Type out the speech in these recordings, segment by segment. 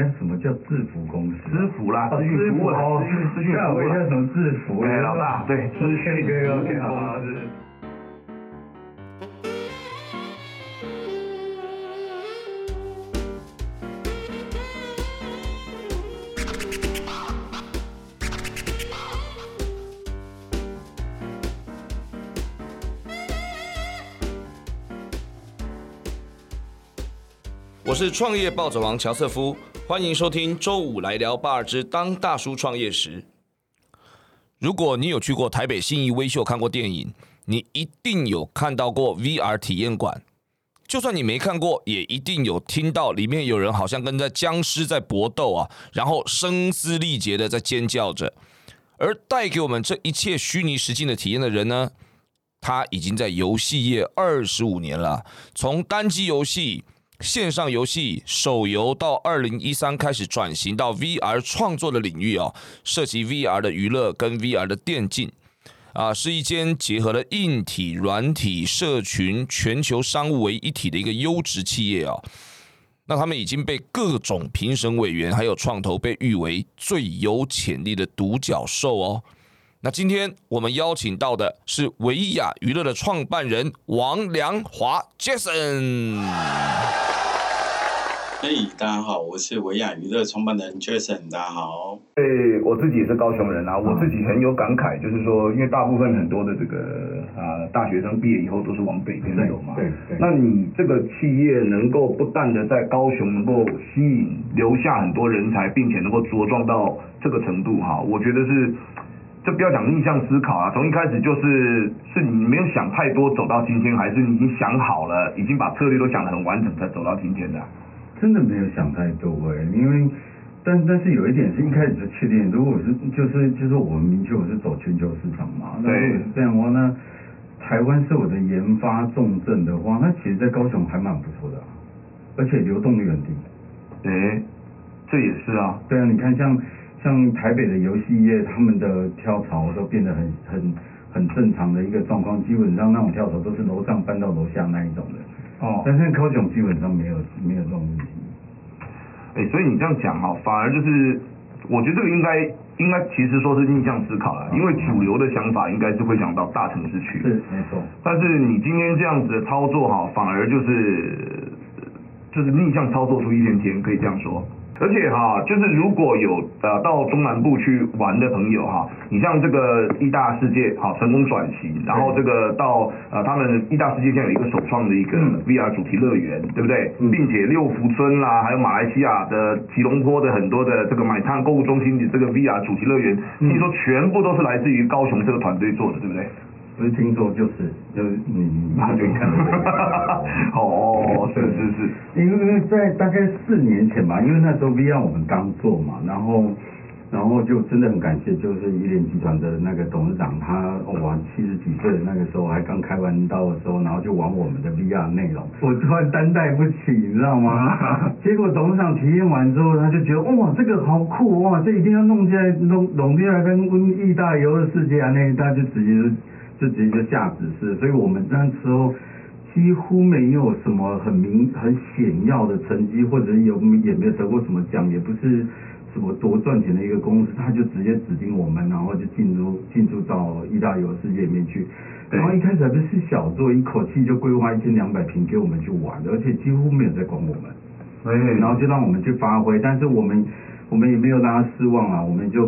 但什么叫制服公司？制服啦，哦资讯服务啦，哦资讯服务啦。什么制服？哎，老大，对，资讯服务好公司。我是创业暴走王乔瑟夫，欢迎收听周五来聊八二之当大叔创业时。如果你有去过台北信义威秀看过电影，你一定有看到过 VR 体验馆。就算你没看过，也一定有听到里面有人好像跟在僵尸在搏斗啊，然后声嘶力竭的在尖叫着。而带给我们这一切虚拟实境的体验的人呢，他已经在游戏业二十五年了，从单机游戏、线上游戏、手游到二零一三开始转型到 VR 创作的领域哦，涉及 VR 的娱乐跟 VR 的电竞。啊，是一间结合了硬体、软体、社群、全球商务为一体的一个优质企业啊。那他们已经被各种评审委员还有创投被誉为最有潜力的独角兽哦。那今天我们邀请到的是维亚娱乐的创办人王良华 Jason。嘿，大家好，我是维亚娱乐创办人 Jason，大家好。对，我自己也是高雄人啊，我自己很有感慨，就是说，因为大部分很多的这个啊、大学生毕业以后都是往北边走嘛。对对那你这个企业能够不断的在高雄能够吸引留下很多人才，并且能够茁壮到这个程度哈，我觉得是。这不要讲逆向思考啊，从一开始就是是你没有想太多走到今天，还是你已经想好了，已经把策略都想得很完整才走到今天的啊、真的没有想太多哎，因为但但是有一点是一开始就确定，如果我是就是就是我们明确我是走全球市场嘛，那对。如果是这样的话，那台湾是我的研发重镇的话，那其实在高雄还蛮不错的啊、而且流动率很低。哎，这也是啊，对啊，你看像像台北的游戏业，他们的跳槽都变得很很很正常的一个状况，基本上那种跳槽都是楼上搬到楼下那一种的。哦但是高雄基本上没有没有这种问题。哎，所以你这样讲哈，反而就是，我觉得这个应该应该其实说是逆向思考了，因为主流的想法应该是会想到大城市去，是没错。但是你今天这样子的操作哈，反而就是就是逆向操作出一片天，可以这样说。而且哈，就是如果有呃到中南部去玩的朋友哈，你像这个义大世界哈成功转型，然后这个到呃他们义大世界现在有一个首创的一个嗯 VR 主题乐园，对不对？嗯并且六福村啦，还有马来西亚的吉隆坡的很多的这个买烫购物中心的这个 VR 主题乐园，嗯听说全部都是来自于高雄这个团队做的，对不对？不是听说就是就是你你你就看到 哦，是是是，因为在大概四年前吧，因为那时候 VR 我们刚做嘛，然后然后就真的很感谢，就是一联集团的那个董事长，他哦哇七十几岁的那个时候还刚开完刀的时候，然后就玩我们的 VR 内容，我突然担待不起，你知道吗？结果董事长体验完之后，他就觉得哇这个好酷哇，这一定要弄进来弄弄进来跟温意大游的世界啊，那他就直接就就直接就下指示，所以我们那时候。几乎没有什么很明很显要的成绩，或者有也没有得过什么奖，也不是什么多赚钱的一个公司，他就直接指定我们，然后就进入进入到意大利游世界里面去。然后一开始还不是小做，一口气就规划一千两百平给我们去玩，而且几乎没有在管我们。哎，然后就让我们去发挥，但是我们我们也没有让他失望啊，我们就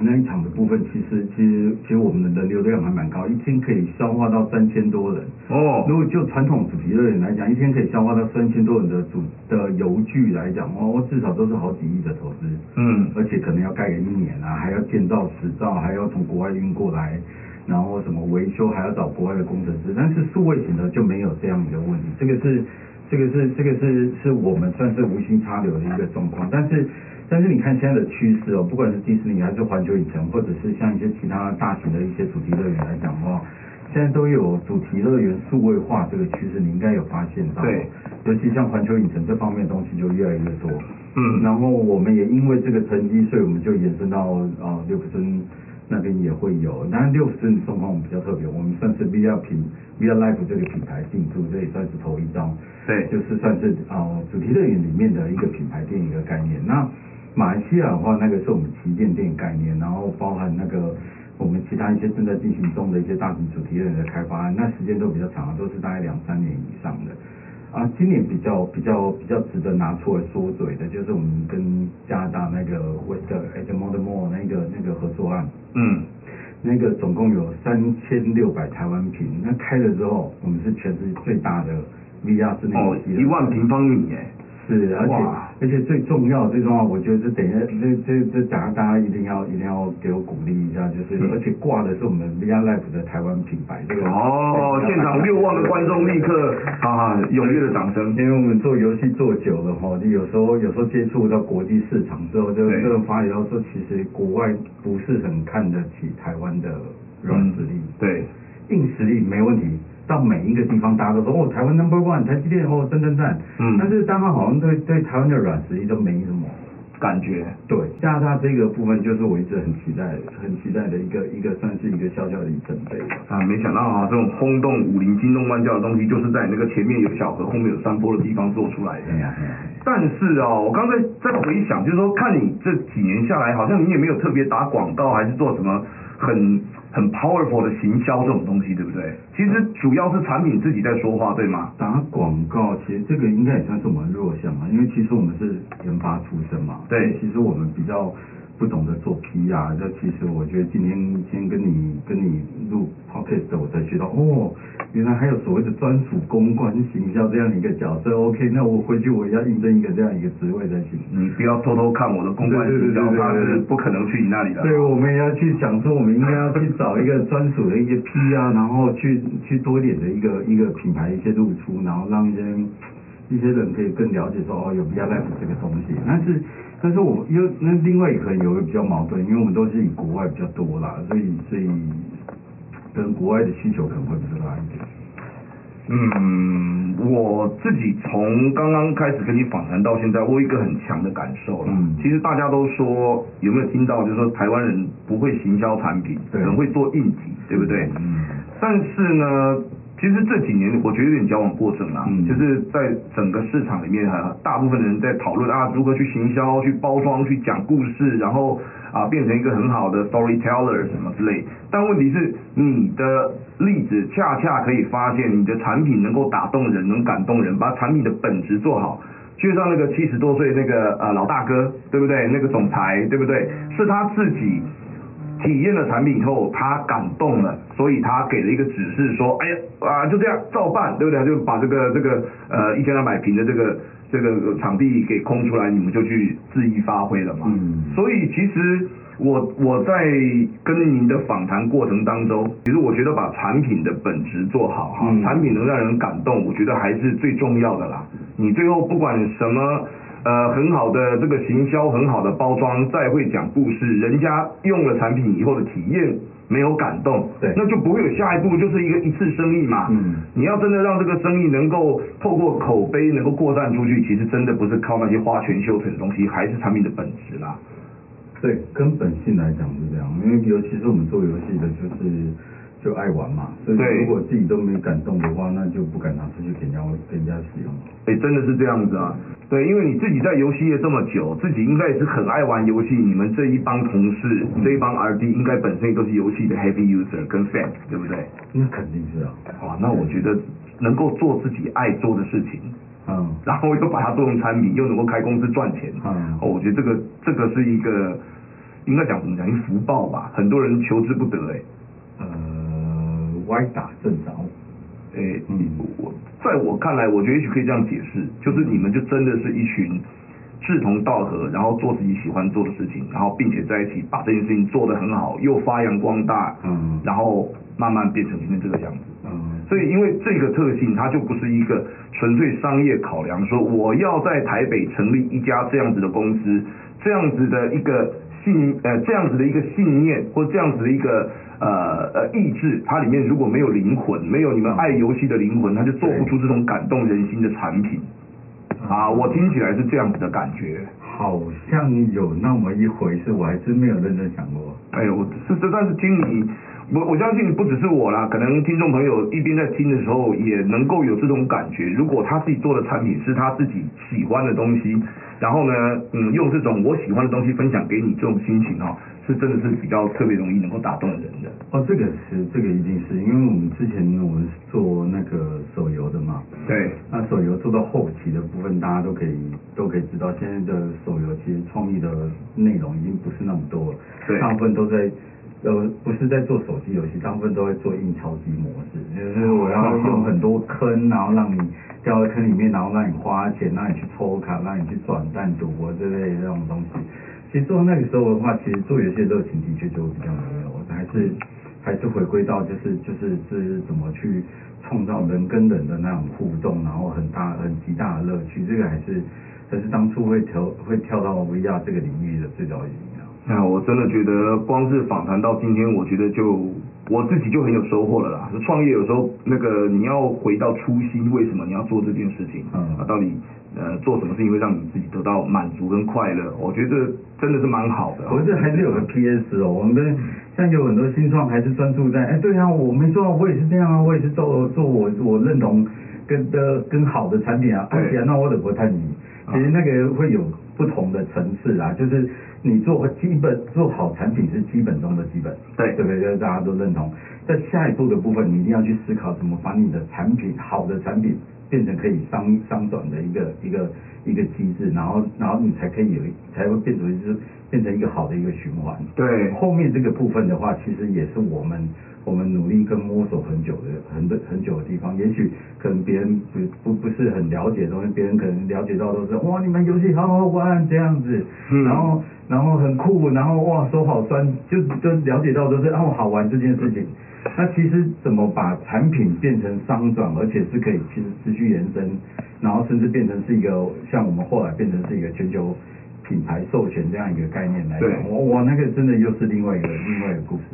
那一场的部分，其实其实其实我们的人流量还蛮高，一天可以消化到三千多人。哦，如果就传统主题乐园来讲，一天可以消化到三千多人的主的游具来讲，哦，至少都是好几亿的投资。嗯，而且可能要盖个一年啊，还要建造、执照，还要从国外运过来，然后什么维修还要找国外的工程师。但是数位型的就没有这样一个问题，这个是这个是这个是是我们算是无心插柳的一个状况。但是但是你看现在的趋势哦，不管是迪士尼还是环球影城，或者是像一些其他大型的一些主题乐园来讲的话。现在都有主题乐园数位化这个趋势，你应该有发现到。对。尤其像环球影城这方面的东西就越来越多。嗯然后我们也因为这个成绩，所以我们就延伸到啊六福村那边也会有。当然六十的状况我们比较特别，我们算是 VR 品 VR Life 这个品牌进驻，这也算是头一张。对就是算是呃主题乐园里面的一个品牌店一个概念。那马来西亚的话，那个是我们旗舰店概念，然后包含那个我们其他一些正在进行中的一些大型主题乐园的开发案，那时间都比较长，都是大概两三年以上的。啊，今年比较比较比较值得拿出来说嘴的，就是我们跟加拿大那个 West Edmond Mall 那个那个合作案，嗯，那个总共有三千六百台湾平，那开了之后，我们是全世界最大的 VR 室内哦游，戏一万平方米哎，是，而且而且最重要最重要，我觉得这等一下这这这大家大家一定要一定要给我鼓励一下，就是、嗯而且挂的是我们 VR Life 的台湾品牌，这个哦，现场六万个观众立刻 啊 踊跃的掌声，因为我们做游戏做久了哈，就有时候有时候接触到国际市场之后，就对。就发觉到说，其实国外不是很看得起台湾的软实力，对，硬实力没问题。到每一个地方，大家都说哦，台湾 number one，台积电哦，赞赞赞。嗯但是大家好像对对台湾的软实力都没什么。感觉对，加拿大这个部分就是我一直很期待、很期待的一个一个算是一个小小的里程碑吧。啊，没想到啊，这种轰动武林、惊动万教的东西，就是在那个前面有小河、后面有山坡的地方做出来的。呀，但是哦，我刚才在回想，就是说看你这几年下来，好像你也没有特别打广告，还是做什么很很 powerful 的行销这种东西，对不对？其实主要是产品自己在说话，对吗？打广告其实这个应该也算是我们弱项嘛，因为其实我们是研发出身嘛，对其实我们比较不懂得做 PR。这其实我觉得今天今天跟你跟你录 podcast，我才学到哦，原来还有所谓的专属公关形象这样一个角色。OK，那我回去我也要应征一个这样一个职位才行。你不要偷偷看我的公关行销，对对对对对他是不可能去你那里的。对，我们也要去想说，我们应该要去找一个专属的一些 P 啊，然后去去多一点的一个一个品牌一些露出，然后让一些一些人可以更了解说哦，有 VR Life 这个东西。但是但是我又那另外也可能有个比较矛盾，因为我们都是以国外比较多啦，所以所以跟国外的需求可能会比较大一点。嗯，我自己从刚刚开始跟你访谈到现在，我有一个很强的感受了。嗯其实大家都说有没有听到，就是说台湾人不会行销产品，对很会做硬体，对不对？嗯但是呢，其实这几年我觉得有点矫枉过正啦，嗯就是在整个市场里面啊，大部分人在讨论啊如何去行销、去包装、去讲故事，然后啊变成一个很好的 storyteller 什么之类。但问题是，你的例子恰恰可以发现，你的产品能够打动人，能感动人，把产品的本质做好。就像那个七十多岁那个呃老大哥，对不对？那个总裁，对不对？是他自己体验了产品以后，他感动了，所以他给了一个指示说，哎呀啊就这样照办，对不对？就把这个这个呃一千两百平的这个这个场地给空出来，你们就去恣意发挥了嘛。嗯所以其实我我在跟您的访谈过程当中，其实我觉得把产品的本质做好哈，嗯产品能让人感动，我觉得还是最重要的啦。你最后不管什么。呃，很好的这个行销，很好的包装，再会讲故事，人家用了产品以后的体验没有感动，对那就不会有下一步，就是一个一次生意嘛。嗯你要真的让这个生意能够透过口碑能够扩散出去，其实真的不是靠那些花拳绣腿的东西，还是产品的本质啦。对，根本性来讲是这样，因为尤其是我们做游戏的，就是就爱玩嘛，所以如果自己都没感动的话，那就不敢拿出去给人家给人家使用。哎、真的是这样子啊。对，因为你自己在游戏业这么久，自己应该也是很爱玩游戏。你们这一帮同事，这一帮 R D 应该本身都是游戏的 heavy user 跟 fan，对不对？那肯定是啊，哇，那我觉得能够做自己爱做的事情，嗯然后又把它做成产品，又能够开公司赚钱，嗯哦，我觉得这个这个是一个应该讲怎么讲，一个福报吧，很多人求之不得哎。呃，歪打正着，诶，嗯我在我看来，我觉得也许可以这样解释，就是你们就真的是一群志同道合，然后做自己喜欢做的事情，然后并且在一起把这件事情做得很好，又发扬光大，嗯。然后慢慢变成今天这个样子。嗯。所以，因为这个特性，它就不是一个纯粹商业考量，说我要在台北成立一家这样子的公司，这样子的一个信呃这样子的一个信念或这样子的一个呃呃意志，它里面如果没有灵魂，没有你们爱游戏的灵魂，它就做不出这种感动人心的产品。嗯，啊，我听起来是这样子的感觉。好像有那么一回事，我还真没有认真想过。哎呦，我是这，但是听你，我我相信不只是我啦，可能听众朋友一边在听的时候也能够有这种感觉。如果他自己做的产品是他自己喜欢的东西，然后呢，嗯，用这种我喜欢的东西分享给你，这种心情哈、是真的是比较特别容易能够打动人的。哦，这个是这个一定是因为我们之前我们是做那个手游的嘛，对，那手游做到后期的部分，大家都可以都可以知道，现在的手游其实创意的内容已经不是那么多了，对。大部分都在呃不是在做手机游戏，大部分都会做印钞机模式，就是我要用很多坑，然后让你掉到坑里面，然后让你花钱，让你去抽卡，让你去转蛋赌博之类的这种东西。其实做那个时候的话，其实做游戏的热情的确就比较没有，还是还是回归到就是就是是怎么去创造人跟人的那种互动，然后很大很极大的乐趣，这个还是还是当初会跳会跳到 VR 这个领域的最早原因啊。那我真的觉得，光是访谈到今天，我觉得就我自己就很有收获了啦。创业有时候那个你要回到初心，为什么你要做这件事情？嗯啊，到底呃做什么事情会让你自己得到满足跟快乐？我觉得真的是蛮好的。我这还是有个 PS 哦，我们跟像有很多新创还是专注在，哎，对啊，我没错，我也是这样啊，我也是做做我我认同跟的跟好的产品啊，对而且那我得不探你，其实那个会有不同的层次啊，就是你做基本做好产品是基本中的基本，对对不对？就是大家都认同。在下一步的部分，你一定要去思考怎么把你的产品好的产品变成可以商商转的一个一个一个机制，然后然后你才可以有才会变成就是变成一个好的一个循环。对后面这个部分的话，其实也是我们我们努力跟摸索很久的很很久的地方。也许可能别人不不不是很了解的东西，别人可能了解到都是哇，你们游戏好好玩这样子，嗯然后然后很酷，然后哇手好酸，就就了解到都是哦好玩这件事情。那其实怎么把产品变成商转，而且是可以其实持续延伸，然后甚至变成是一个像我们后来变成是一个全球品牌授权这样一个概念来讲，我我那个真的又是另外一个另外一个故事。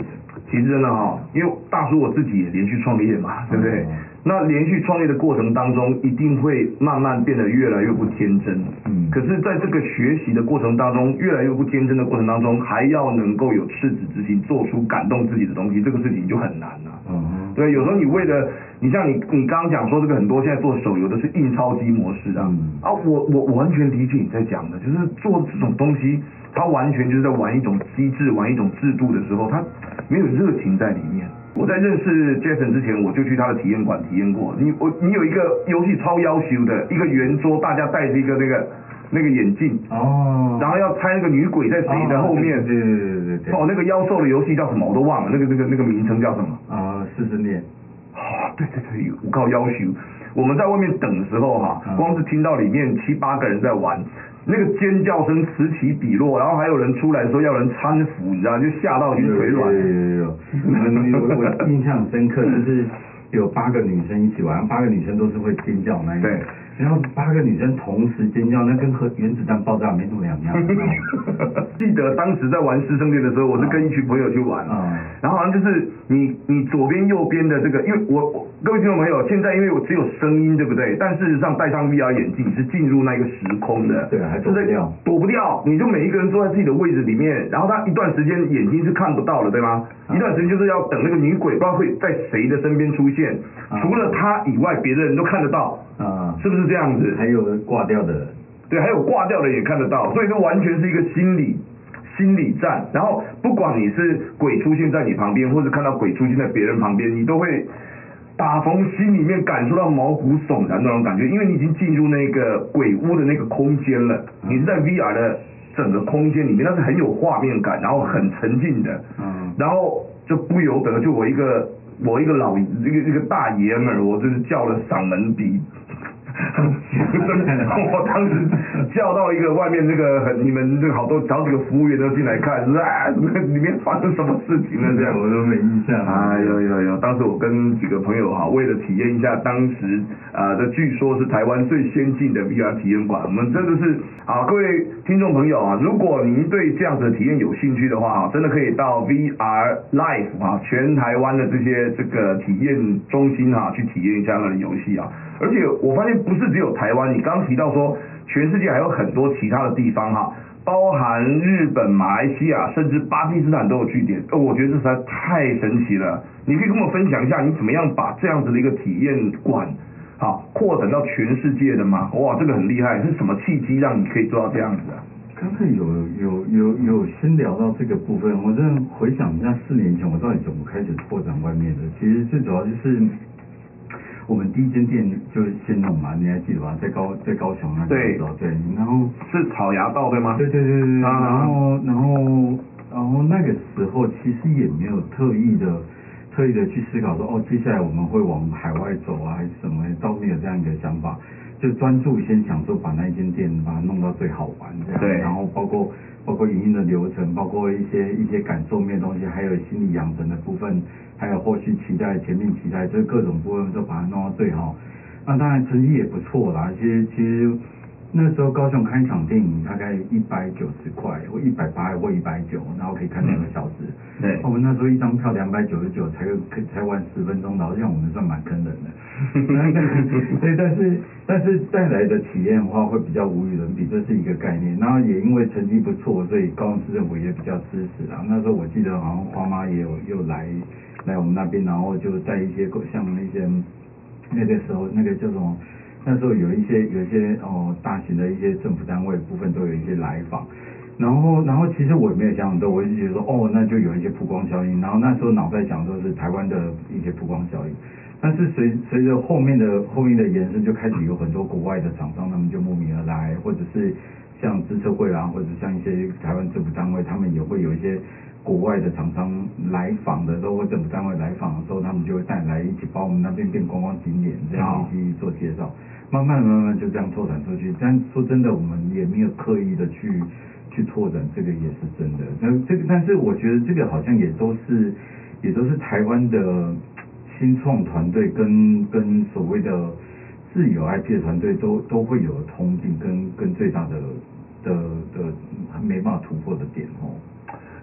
其实真的哈、因为大叔我自己也连续创业嘛，对不对？哦那连续创业的过程当中，一定会慢慢变得越来越不天真。嗯可是，在这个学习的过程当中，越来越不天真的过程当中，还要能够有赤子之心，做出感动自己的东西，这个事情就很难了、嗯对，有时候你为了，你像你你刚刚讲说这个很多现在做手游的是印钞机模式啊，嗯啊，我我我完全理解你在讲的，就是做这种东西，它完全就是在玩一种机制，玩一种制度的时候，它没有热情在里面。我在认识 Jason 之前，我就去他的体验馆体验过。你我你有一个游戏超要求的一个圆桌，大家带着一个那个那个眼镜，哦，然后要猜那个女鬼在谁的后面。对对对对对。哦，那个妖兽的游戏叫什么我都忘了，那个那个那个名称叫什么？啊，四十年，哦，对对对，我靠要求，我们在外面等的时候哈、嗯。光是听到里面七八个人在玩，那个尖叫声此起彼落，然后还有人出来说要人搀扶，你知道，就吓到你腿软有。有有有，我印象很深刻，就是有八个女生一起玩，八个女生都是会尖叫那一种。对，然后八个女生同时尖叫，那跟核原子弹爆炸没什么两样。记得当时在玩师生恋的时候，我是跟一群朋友去玩，嗯然后好像就是你你左边右边的这个，因为我我各位听众朋友，现在因为我只有声音，对不对？但事实上戴上 VR 眼镜是进入那个时空的，对还躲不掉。躲不掉，你就每一个人坐在自己的位置里面，然后他一段时间眼睛是看不到的，对吗？嗯一段时间就是要等那个女鬼不知道会在谁的身边出现，嗯除了他以外，别的人都看得到，啊，是不是这样子？还有挂掉的，对，还有挂掉的也看得到，所以这完全是一个心理心理战。然后不管你是鬼出现在你旁边，或者看到鬼出现在别人旁边，你都会打从心里面感受到毛骨悚然那种感觉，因为你已经进入那个鬼屋的那个空间了，你是在 VR 的整个空间里面，那是很有画面感，然后很沉浸的。嗯，然后就不由得就我一个我一个老一个一个大爷们，我真是叫了嗓门比。我当时 叫到一个外面这个很你们这个好多好几个服务员都进来看，是啊，里面发生什么事情了这样？我都没印象。哎有有有，当时我跟几个朋友哈，为了体验一下当时啊，这据说是台湾最先进的 VR 体验馆，我们真的是啊，各位听众朋友啊，如果您对这样子的体验有兴趣的话啊，真的可以到 VR Life 啊，全台湾的这些这个体验中心啊，去体验一下那个游戏啊。而且我发现不是只有台湾，你刚刚提到说全世界还有很多其他的地方哈。包含日本、马来西亚，甚至巴基斯坦都有据点，呃，我觉得这实在太神奇了。你可以跟我分享一下，你怎么样把这样子的一个体验馆，好扩展到全世界的吗？哇，这个很厉害，是什么契机让你可以做到这样子啊？刚才有有有有先聊到这个部分，我真的回想一下四年前我到底怎么开始拓展外面的，其实最主要就是。我们第一间店就是先弄嘛，你还记得吧？在高在高雄那对对，然后是草芽道对吗？对对对对，然后然后然后那个时候其实也没有特意的特意的去思考说哦，接下来我们会往海外走啊，还是什么，倒没有这样一个想法，就专注先想说把那间店把它弄到最好玩这样，对，然后包括包括营运的流程，包括一些一些感受面的东西，还有心理养成的部分。还有后续期待、前面期待，就是各种部分都把它弄到最好。那当然成绩也不错啦。其实其实那时候高雄看一场电影大概一百九十块，或一百八或一百九，然后可以看两个小时。对。我们那时候一张票两百九十九，才可才玩十分钟，好像我们算蛮坑人的。对，但是但是带来的体验的话，会比较无与伦比，这是一个概念。然后也因为成绩不错，所以高雄市政府也比较支持啊。那时候我记得好像花妈也有又来。来我们那边，然后就带一些像那些那个时候那个叫什么，那时候有一些有一些哦大型的一些政府单位部分都有一些来访，然后然后其实我也没有想很多，我就觉得说哦那就有一些曝光效应，然后那时候脑袋想说是台湾的一些曝光效应，但是随随着后面的后面的延伸，就开始有很多国外的厂商他们就慕名而来，或者是像资策会啊，或者像一些台湾政府单位，他们也会有一些。国外的厂商来访的时候，或政府单位来访的时候，他们就会带来一起把我们那边变观光景点，这样一起做介绍。慢慢慢慢就这样拓展出去。但说真的，我们也没有刻意的去去拓展，这个也是真的。那这个，但是我觉得这个好像也都是也都是台湾的新创团队跟跟所谓的自有 IP 的团队都都会有通病，跟跟最大的的的没办法突破的点哦。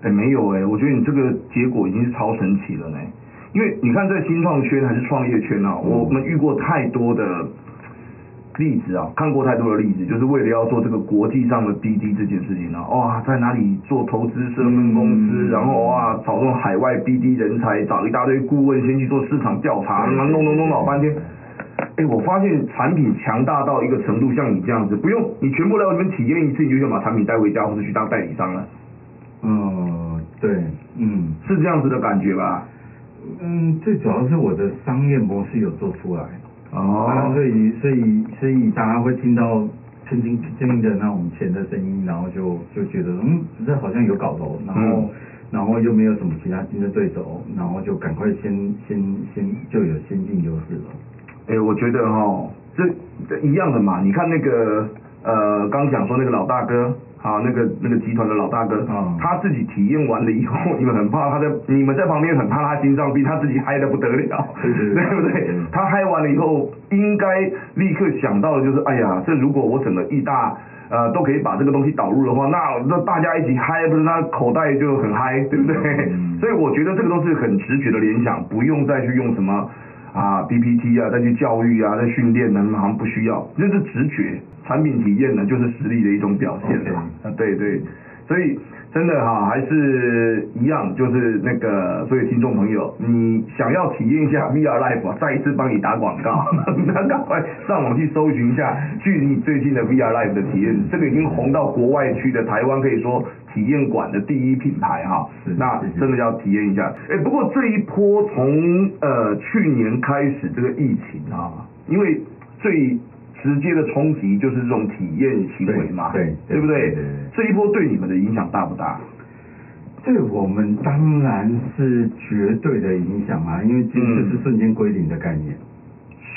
哎，没有哎，我觉得你这个结果已经是超神奇了呢。因为你看，在新创圈还是创业圈啊，我们遇过太多的例子啊，看过太多的例子，就是为了要做这个国际上的滴滴这件事情啊，哇，在哪里做投资设分公司，然后哇，找这种海外 BD 人才，找一大堆顾问，先去做市场调查，弄弄弄老半天。哎，我发现产品强大到一个程度，像你这样子，不用你全部来我这边体验一次，你就想把产品带回家，或者去当代理商了。嗯，对，嗯，是这样子的感觉吧？嗯，最主要是我的商业模式有做出来，哦，所以所以所以大家会听到轻轻轻轻的那种钱的声音，然后就就觉得嗯，这好像有搞头，然后然后又没有什么其他竞争对手，然后就赶快先先先就有先进优势了。哎，我觉得哈，这一样的嘛，你看那个呃，刚讲说那个老大哥。啊，那个那个集团的老大哥，他自己体验完了以后，你们很怕他在，你们在旁边很怕他心脏病，他自己嗨的不得了，对不对？他嗨完了以后，应该立刻想到的就是，哎呀，这如果我整个亿大呃都可以把这个东西导入的话，那那大家一起嗨，不是那口袋就很嗨，对不对？所以我觉得这个都是很直觉的联想，不用再去用什么啊 PPT 啊，再去教育啊，再训练呢，好像不需要，就是直觉。产品体验呢，就是实力的一种表现嘛。啊，对对，所以真的哈，还是一样，就是那个，所以听众朋友，你想要体验一下 VR Life，再一次帮你打广告，那赶快上网去搜寻一下距离最近的 VR Life 的体验，这个已经红到国外去的台湾可以说体验馆的第一品牌哈。那真的要体验一下。哎，不过这一波从呃去年开始这个疫情啊，因为最直接的冲击就是这种体验行为嘛，对对不对？这一波对你们的影响大不大？对我们当然是绝对的影响啊，因为这是瞬间归零的概念。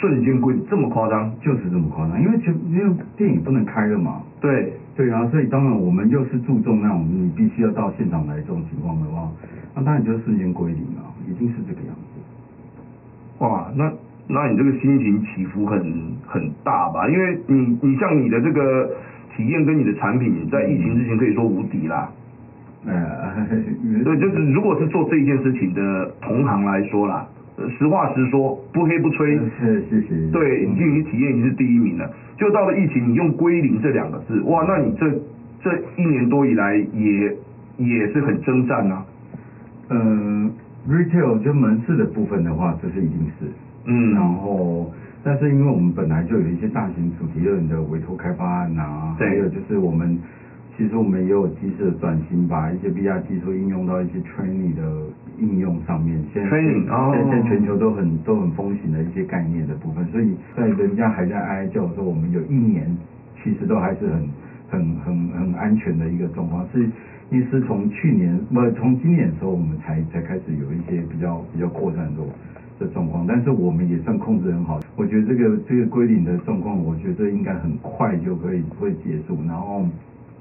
瞬间归这么夸张？就是这么夸张，因为就因为电影不能开了嘛，对，对啊，所以当然我们又是注重那种你必须要到现场来这种情况的话，那当然就瞬间归零了，一定是这个样子。哇，那那你这个心情起伏很很大吧？因为你你像你的这个体验跟你的产品，在疫情之前可以说无敌啦。呃，对，就是如果是做这一件事情的同行来说啦，呃实话实说，不黑不吹，是是是。对，已经你体验已经是第一名了。就到了疫情，你用归零这两个字，哇，那你这这一年多以来也也是很征战啊。嗯，retail 就门市的部分的话，这是一定是。嗯然后，但是因为我们本来就有一些大型主题乐园的委托开发案啊，对还有就是我们其实我们也有机制的转型，把一些 VR 技术应用到一些 training 的应用上面。现在 Training，哦现在全球都很都很风行的一些概念的部分，所以在人家还在哀叫的时候，我们有一年其实都还是很很很很安全的一个状况，是。因为是从去年不从今年的时候，我们才才开始有一些比较比较扩散的的状况，但是我们也算控制很好。我觉得这个这个归零的状况，我觉得应该很快就可以会结束。然后，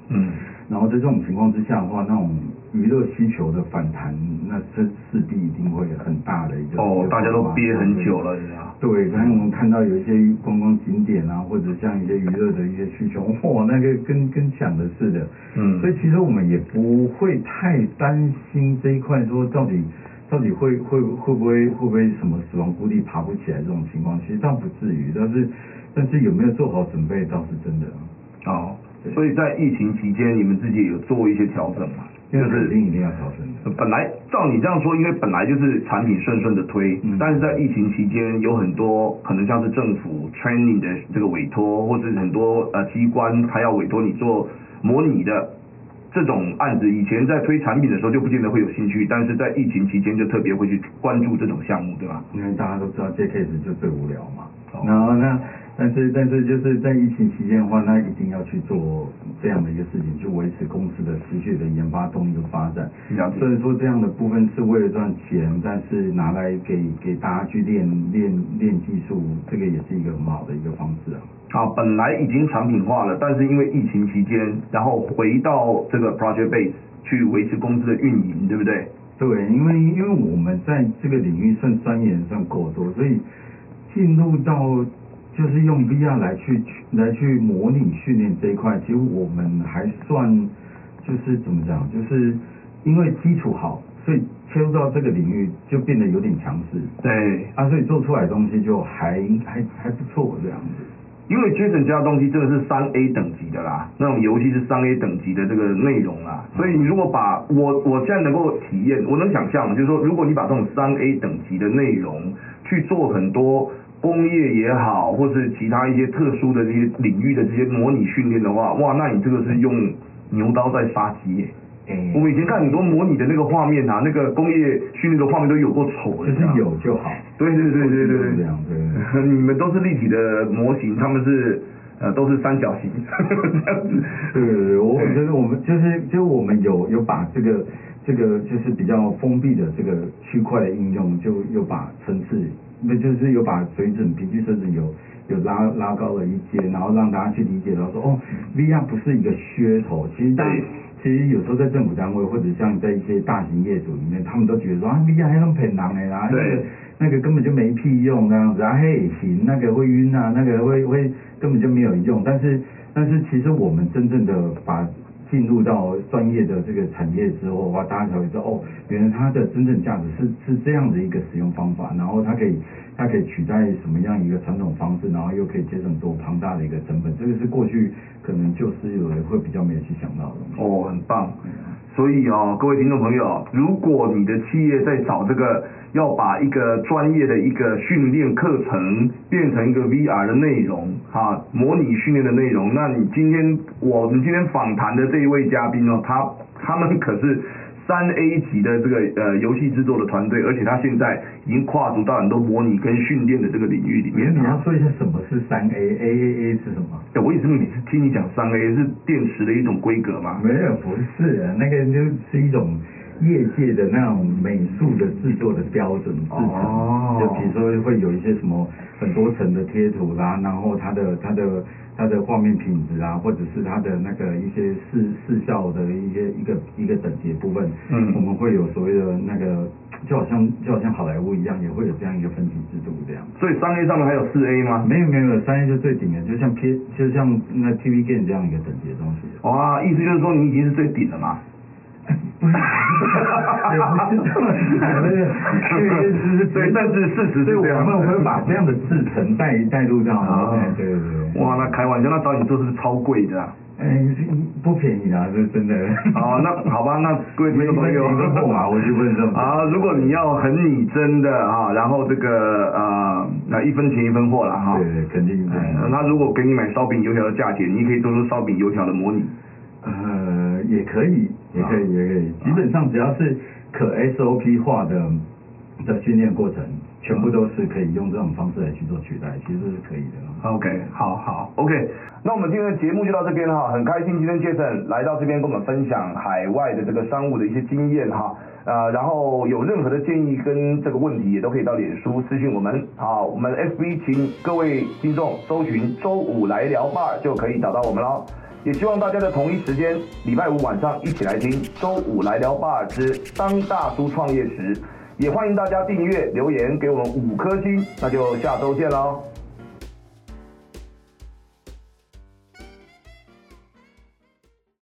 嗯，然后在这种情况之下的话，那种娱乐需求的反弹，那这势必一定会很大的一个哦，大家都憋很久了，呀。对，刚才我们看到有一些观光景点啊，或者像一些娱乐的一些需求，哇，那个跟跟抢的似的。嗯所以其实我们也不会太担心这一块，说到底到底会会会不会会不会什么死亡谷底爬不起来这种情况，其实倒不至于，但是但是有没有做好准备倒是真的。哦，所以在疫情期间，你们自己也有做一些调整嘛？就是定一定要调整的。本来照你这样说，因为本来就是产品顺顺的推，嗯但是在疫情期间有很多可能像是政府 training 的这个委托，或者很多呃机关他要委托你做模拟的这种案子，以前在推产品的时候就不见得会有兴趣，但是在疫情期间就特别会去关注这种项目，对吧？因为大家都知道这 case 就最无聊嘛。哦然后那但是但是就是在疫情期间的话，那一定要去做这样的一个事情，去维持公司的持续的研发动力的发展。了解所以说这样的部分是为了赚钱，但是拿来给给大家去练练练技术，这个也是一个很好的一个方式啊。啊，本来已经产品化了，但是因为疫情期间，然后回到这个 project base 去维持公司的运营，对不对？对，因为因为我们在这个领域算专业人算够多，所以进入到就是用 VR 来去来去模拟训练这一块，其实我们还算就是怎么讲，就是因为基础好，所以切入到这个领域就变得有点强势。对，啊，所以做出来的东西就还还还不错这样子。因为 Jason 家的东西这个是三 A 等级的啦，那种游戏是三 A 等级的这个内容啦，所以你如果把我我现在能够体验，我能想象，就是说，如果你把这种三 A 等级的内容去做很多工业也好，或是其他一些特殊的这些领域的这些模拟训练的话，哇，那你这个是用牛刀在杀鸡耶。哎我们以前看很多模拟的那个画面啊，那个工业训练的画面都有够丑的，就是有就好。对对对对对对，这样对。你们都是立体的模型，他们是呃都是三角形这样子。对，我我觉得我们就是就我们有有把这个这个就是比较封闭的这个区块的应用，就有把层次，那就是有把水准平均水准有有拉拉高了一阶，然后让大家去理解到说哦，VR 不是一个噱头，其实大对。其实有时候在政府单位或者像在一些大型业主里面，他们都觉得说啊，VR 还能骗人的啦，那个那个根本就没屁用那样子啊，嘿行，那个会晕啊，那个会会根本就没有用。但是但是其实我们真正的把进入到专业的这个产业之后，哇，大家才会知道哦，原来它的真正价值是是这样的一个使用方法，然后它可以它可以取代什么样一个传统方式，然后又可以节省多庞大的一个成本，这个是过去可能旧思维会比较没有去想到的。哦，很棒。所以哦，各位听众朋友，如果你的企业在找这个要把一个专业的一个训练课程变成一个 VR 的内容，哈、模拟训练的内容，那你今天我们今天访谈的这一位嘉宾哦，他他们可是三 A 级的这个呃游戏制作的团队，而且他现在已经跨足到很多模拟跟训练的这个领域里面你要啊。说一下什么是三 A A A A 是什么？哎我也是每次听你讲三 A 是电池的一种规格吗？没有，不是，那个就是一种业界的那种美术的制作的标准制成，哦就比如说会有一些什么很多层的贴图啦，然后它的它的它的画面品质啊，或者是它的那个一些视视效的一些一个一个等级的部分，嗯我们会有所谓的那个，就好像就好像好莱坞一样，也会有这样一个分级制度这样。所以三 A 上面还有四 A 吗？没有没有，三 A 就最顶的，就像 P 就像那 TV game 这样一个等级的东西。哇，意思就是说你已经是最顶了嘛？不是，也不是这么惨，那个这个只是对但是事实是，我们会把这样的制成带带入到，对对对。哇，那开玩笑，那找你做是超贵的、啊？哎，不便宜啊，这真的。哦，那好吧，那各位朋友，一分货嘛，我就问这么啊，如果你要很拟真的啊，然后这个呃，那一分钱一分货了哈。对对，肯定的。那如果给你买烧饼油条的价钱，你可以做出烧饼油条的模拟。呃，也可以，也可啊以，也可以。基本上只要是可 SOP 化的的训练过程，全部都是可以用这种方式来去做取代，其实是可以的。OK，好好，OK，那我们今天的节目就到这边哈，很开心今天 Jason 来到这边跟我们分享海外的这个商务的一些经验哈，呃，然后有任何的建议跟这个问题也都可以到脸书私信我们，好，我们 FB 请各位听众搜寻周五来聊 bar 就可以找到我们喽。也希望大家在同一时间，礼拜五晚上一起来听周五来聊 bar 之当大叔创业时，也欢迎大家订阅留言给我们五颗星，那就下周见喽。